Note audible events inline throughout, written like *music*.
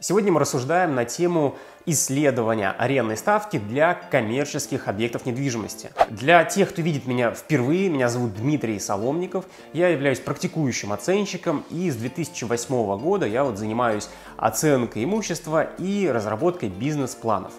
Сегодня мы рассуждаем на тему исследования арендной ставки для коммерческих объектов недвижимости. Для тех, кто видит меня впервые, меня зовут Дмитрий Соломников, я являюсь практикующим оценщиком и с 2008 года я вот занимаюсь оценкой имущества и разработкой бизнес-планов.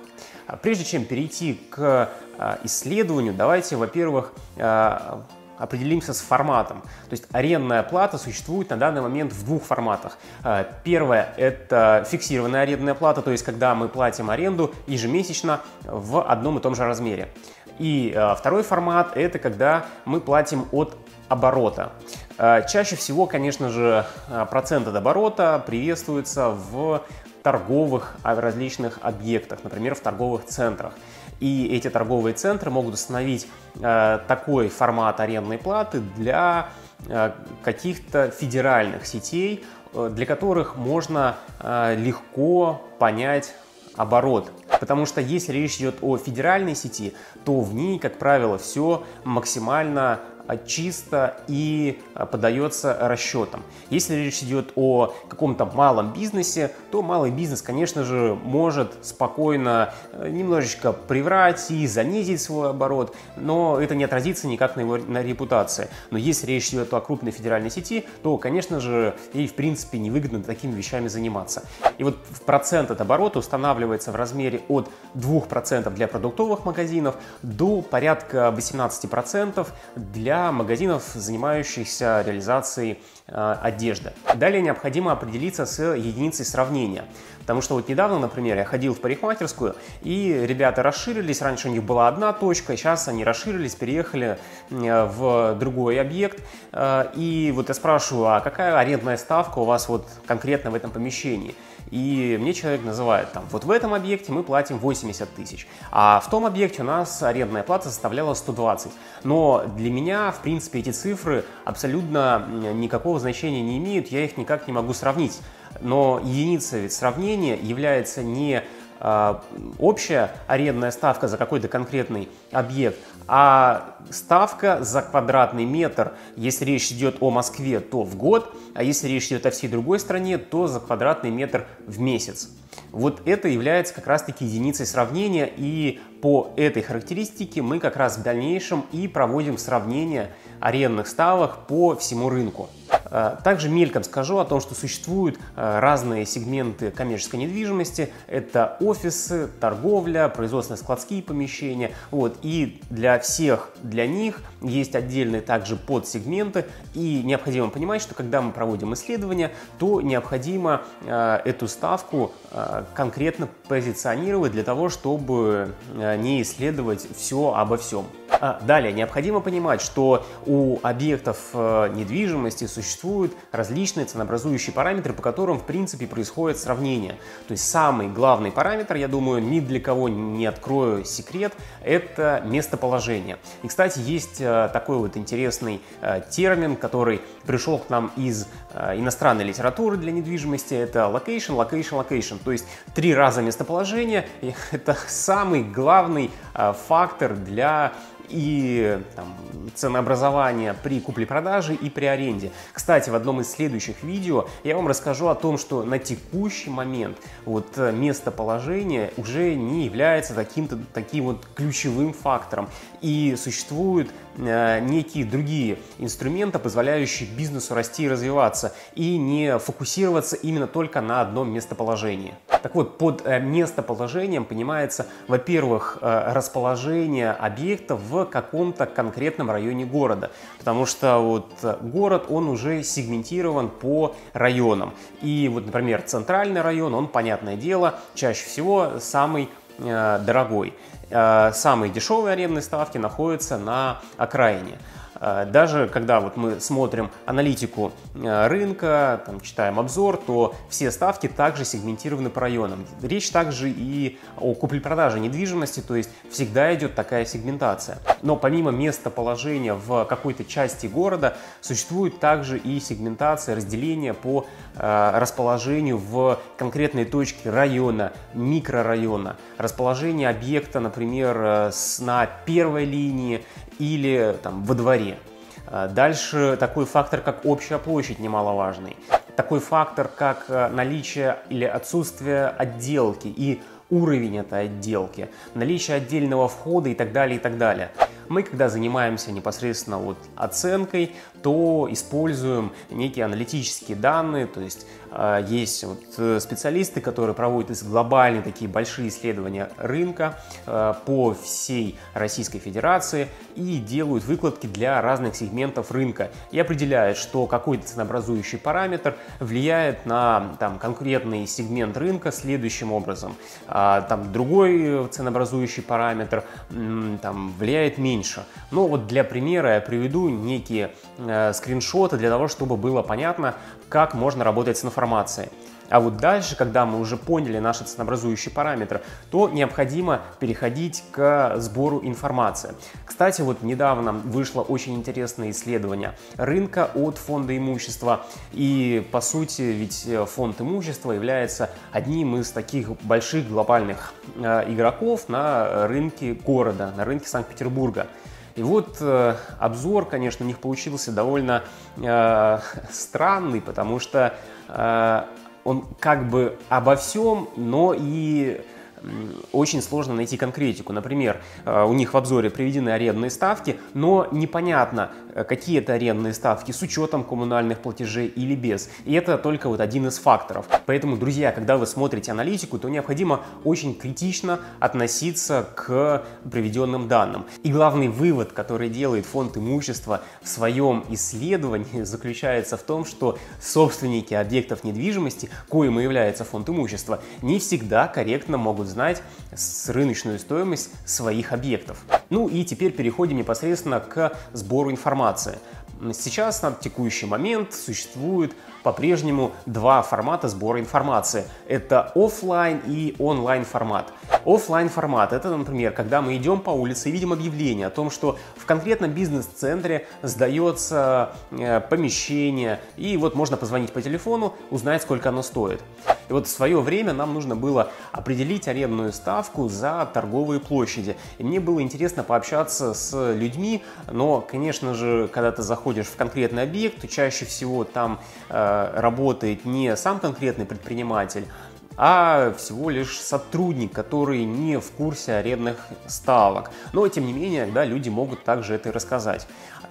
А прежде чем перейти к а, исследованию, давайте, во-первых, а, определимся с форматом. То есть арендная плата существует на данный момент в двух форматах. Э, первое – это фиксированная арендная плата, то есть когда мы платим аренду ежемесячно в одном и том же размере. И э, второй формат – это когда мы платим от оборота. Э, чаще всего, конечно же, процент от оборота приветствуется в торговых различных объектах, например, в торговых центрах. И эти торговые центры могут установить э, такой формат арендной платы для э, каких-то федеральных сетей, э, для которых можно э, легко понять оборот. Потому что если речь идет о федеральной сети, то в ней, как правило, все максимально чисто и а, подается расчетам. Если речь идет о каком-то малом бизнесе, то малый бизнес, конечно же, может спокойно э, немножечко приврать и занизить свой оборот, но это не отразится никак на его на репутации. Но если речь идет о крупной федеральной сети, то, конечно же, ей в принципе невыгодно такими вещами заниматься. И вот процент от оборота устанавливается в размере от 2% для продуктовых магазинов до порядка 18% для магазинов, занимающихся реализацией э, одежды. Далее необходимо определиться с единицей сравнения. Потому что вот недавно, например, я ходил в парикмахерскую, и ребята расширились. Раньше у них была одна точка, сейчас они расширились, переехали э, в другой объект. Э, и вот я спрашиваю, а какая арендная ставка у вас вот конкретно в этом помещении? И мне человек называет, там, вот в этом объекте мы платим 80 тысяч, а в том объекте у нас арендная плата составляла 120. Но для меня, в принципе, эти цифры абсолютно никакого значения не имеют, я их никак не могу сравнить. Но единица ведь сравнения является не а, общая арендная ставка за какой-то конкретный объект, а ставка за квадратный метр, если речь идет о Москве, то в год, а если речь идет о всей другой стране, то за квадратный метр в месяц. Вот это является как раз-таки единицей сравнения, и по этой характеристике мы как раз в дальнейшем и проводим сравнение арендных ставок по всему рынку. Э, также мельком скажу о том, что существуют э, разные сегменты коммерческой недвижимости. Это офисы, торговля, производственно-складские помещения. Вот. И для всех, для них есть отдельные также подсегменты. И необходимо понимать, что когда мы проводим исследования, то необходимо э, эту ставку конкретно позиционировать для того, чтобы не исследовать все обо всем. А, далее, необходимо понимать, что у объектов недвижимости существуют различные ценообразующие параметры, по которым, в принципе, происходит сравнение. То есть самый главный параметр, я думаю, ни для кого не открою секрет, это местоположение. И, кстати, есть э, такой вот интересный э, термин, который пришел к нам из иностранной литературы для недвижимости, это location, location, location. То есть три раза местоположение, *laughs* это самый главный фактор для и там, ценообразования при купле-продаже и при аренде. Кстати, в одном из следующих видео я вам расскажу о том, что на текущий момент вот э, местоположение уже не является таким-то таким вот ключевым фактором. И существуют э, некие другие инструменты, позволяющие бизнесу расти и развиваться, и не фокусироваться именно только на одном местоположении. Так вот, под э, местоположением понимается, во-первых, э, расположение объекта в каком-то конкретном районе города, потому что вот э, город, он уже сегментирован по районам. И вот, например, центральный район, он, понятное дело, чаще всего самый дорогой. Самые дешевые арендные ставки находятся на окраине. Э, даже когда вот мы смотрим аналитику э, рынка, там, читаем обзор, то все ставки также сегментированы по районам. Речь также и о купле-продаже недвижимости, то есть всегда идет такая сегментация. Но помимо местоположения в какой-то части города, существует также и сегментация, разделение по э, расположению в конкретной точке района, микрорайона, расположение объекта, например, э, на первой линии или там во дворе. А, дальше такой фактор, как общая площадь, немаловажный. такой фактор, как наличие или отсутствие отделки и уровень этой отделки, наличие отдельного входа и так далее, и так далее. Мы, когда занимаемся непосредственно вот оценкой, то используем некие аналитические данные, то есть есть вот э, специалисты, которые проводят глобальные такие большие исследования рынка э, по всей Российской Федерации и делают выкладки для разных сегментов рынка и определяют, что какой-то ценообразующий параметр влияет на там, конкретный сегмент рынка следующим образом. А, там другой ценообразующий параметр там, влияет меньше. Но вот для примера я приведу некие э, скриншоты для того, чтобы было понятно, как можно работать с информацией. А вот дальше, когда мы уже поняли наши ценообразующие параметры, то необходимо переходить к сбору информации. Кстати, вот недавно вышло очень интересное исследование рынка от фонда имущества. И по сути, ведь фонд имущества является одним из таких больших глобальных э, игроков на рынке города, на рынке Санкт-Петербурга. И вот э, обзор, конечно, у них получился довольно э, странный, потому что э, он как бы обо всем, но и очень сложно найти конкретику. Например, э, у них в обзоре приведены арендные ставки, но непонятно, э, какие это арендные ставки с учетом коммунальных платежей или без. И это только вот один из факторов. Поэтому, друзья, когда вы смотрите аналитику, то необходимо очень критично относиться к приведенным данным. И главный вывод, который делает фонд имущества в своем исследовании, *laughs* заключается в том, что собственники объектов недвижимости, коим и является фонд имущества, не всегда корректно могут знать рыночную стоимость своих объектов. Ну и теперь переходим непосредственно к сбору информации. Сейчас на текущий момент существует по-прежнему два формата сбора информации. Это офлайн и онлайн формат. Офлайн формат это, например, когда мы идем по улице и видим объявление о том, что в конкретном бизнес-центре сдается э, помещение, и вот можно позвонить по телефону, узнать, сколько оно стоит. И вот в свое время нам нужно было определить арендную ставку за торговые площади. И мне было интересно пообщаться с людьми, но, конечно же, когда ты заходишь в конкретный объект, то чаще всего там э, работает не сам конкретный предприниматель, а всего лишь сотрудник, который не в курсе арендных ставок. Но, тем не менее, да, люди могут также это и рассказать.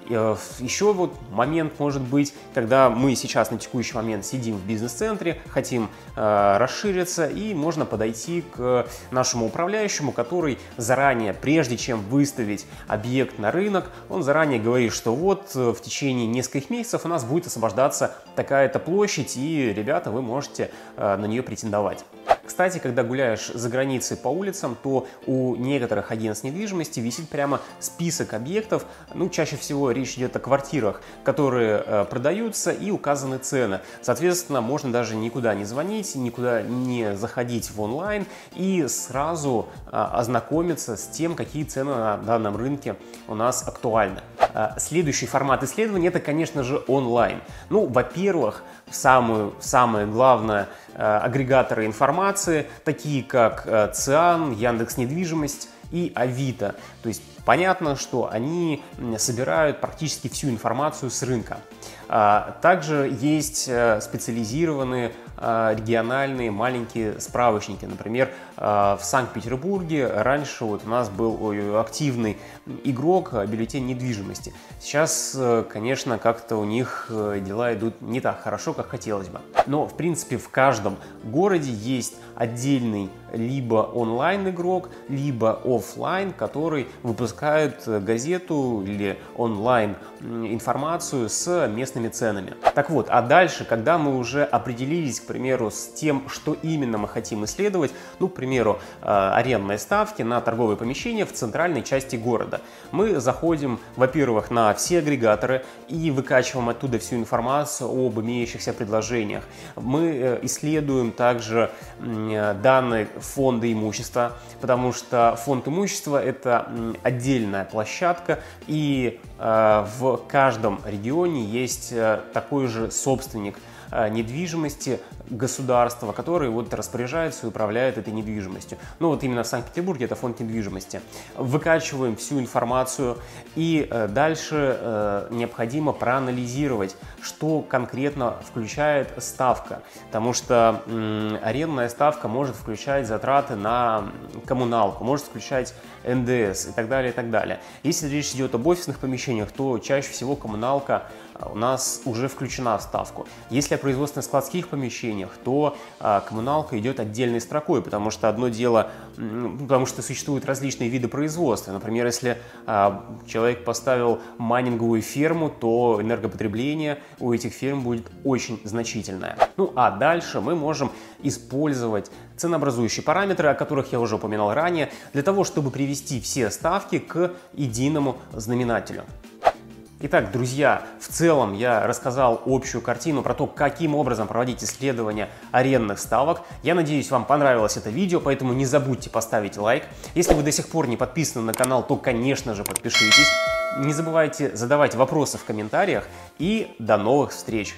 Э, Еще вот момент может быть, когда мы сейчас на текущий момент сидим в бизнес-центре, хотим э, расшириться, и можно подойти к нашему управляющему, который заранее, прежде чем выставить объект на рынок, он заранее говорит, что вот э, в течение нескольких месяцев у нас будет освобождаться такая-то площадь, и, ребята, вы можете э, на нее претендовать. Кстати, когда гуляешь за границей по улицам, то у некоторых агентств недвижимости висит прямо список объектов, ну, чаще всего речь идет о квартирах, которые э, продаются и указаны цены. Соответственно, можно даже никуда не звонить, никуда не заходить в онлайн и сразу э, ознакомиться с тем, какие цены на данном рынке у нас актуальны. Э, следующий формат исследования это, конечно же, онлайн. Ну, во-первых, самую, самое главное э, агрегаторы информации, такие как э, ЦИАН, Яндекс Недвижимость и Авито. То есть понятно, что они собирают практически всю информацию с рынка. А, также есть специализированные региональные маленькие справочники. Например, а, в Санкт-Петербурге раньше вот у нас был активный игрок бюллетень недвижимости. Сейчас, э, конечно, как-то у них э, дела идут не так хорошо, как хотелось бы. Но, в принципе, в каждом городе есть отдельный либо онлайн-игрок, либо офлайн, который выпускает газету или онлайн информацию с местными ценами. Так вот, а дальше, когда мы уже определились, примеру, с тем, что именно мы хотим исследовать, ну, к примеру, э, арендные ставки на торговые помещения в центральной части города, мы заходим, во-первых, на все агрегаторы и выкачиваем оттуда всю информацию об имеющихся предложениях. Мы э, исследуем также данные фонда имущества, потому что фонд имущества – это отдельная площадка, и э, в каждом регионе есть э, такой же собственник э, недвижимости, государства, которые вот распоряжаются и управляют этой недвижимостью. Ну вот именно в Санкт-Петербурге это фонд недвижимости. Выкачиваем всю информацию и э, дальше э, необходимо проанализировать, что конкретно включает ставка. Потому что арендная ставка может включать затраты на коммуналку, может включать НДС и так далее, и так далее. Если речь идет об офисных помещениях, то чаще всего коммуналка у нас уже включена в ставку. Если о производственно-складских помещениях, то а, коммуналка идет отдельной строкой, потому что одно дело, потому что существуют различные виды производства. Например, если а, человек поставил майнинговую ферму, то энергопотребление у этих ферм будет очень значительное. Ну а дальше мы можем использовать ценообразующие параметры, о которых я уже упоминал ранее, для того, чтобы привести все ставки к единому знаменателю. Итак, друзья, в целом я рассказал общую картину про то, каким образом проводить исследования арендных ставок. Я надеюсь, вам понравилось это видео, поэтому не забудьте поставить лайк. Если вы до сих пор не подписаны на канал, то, конечно же, подпишитесь. Не забывайте задавать вопросы в комментариях и до новых встреч!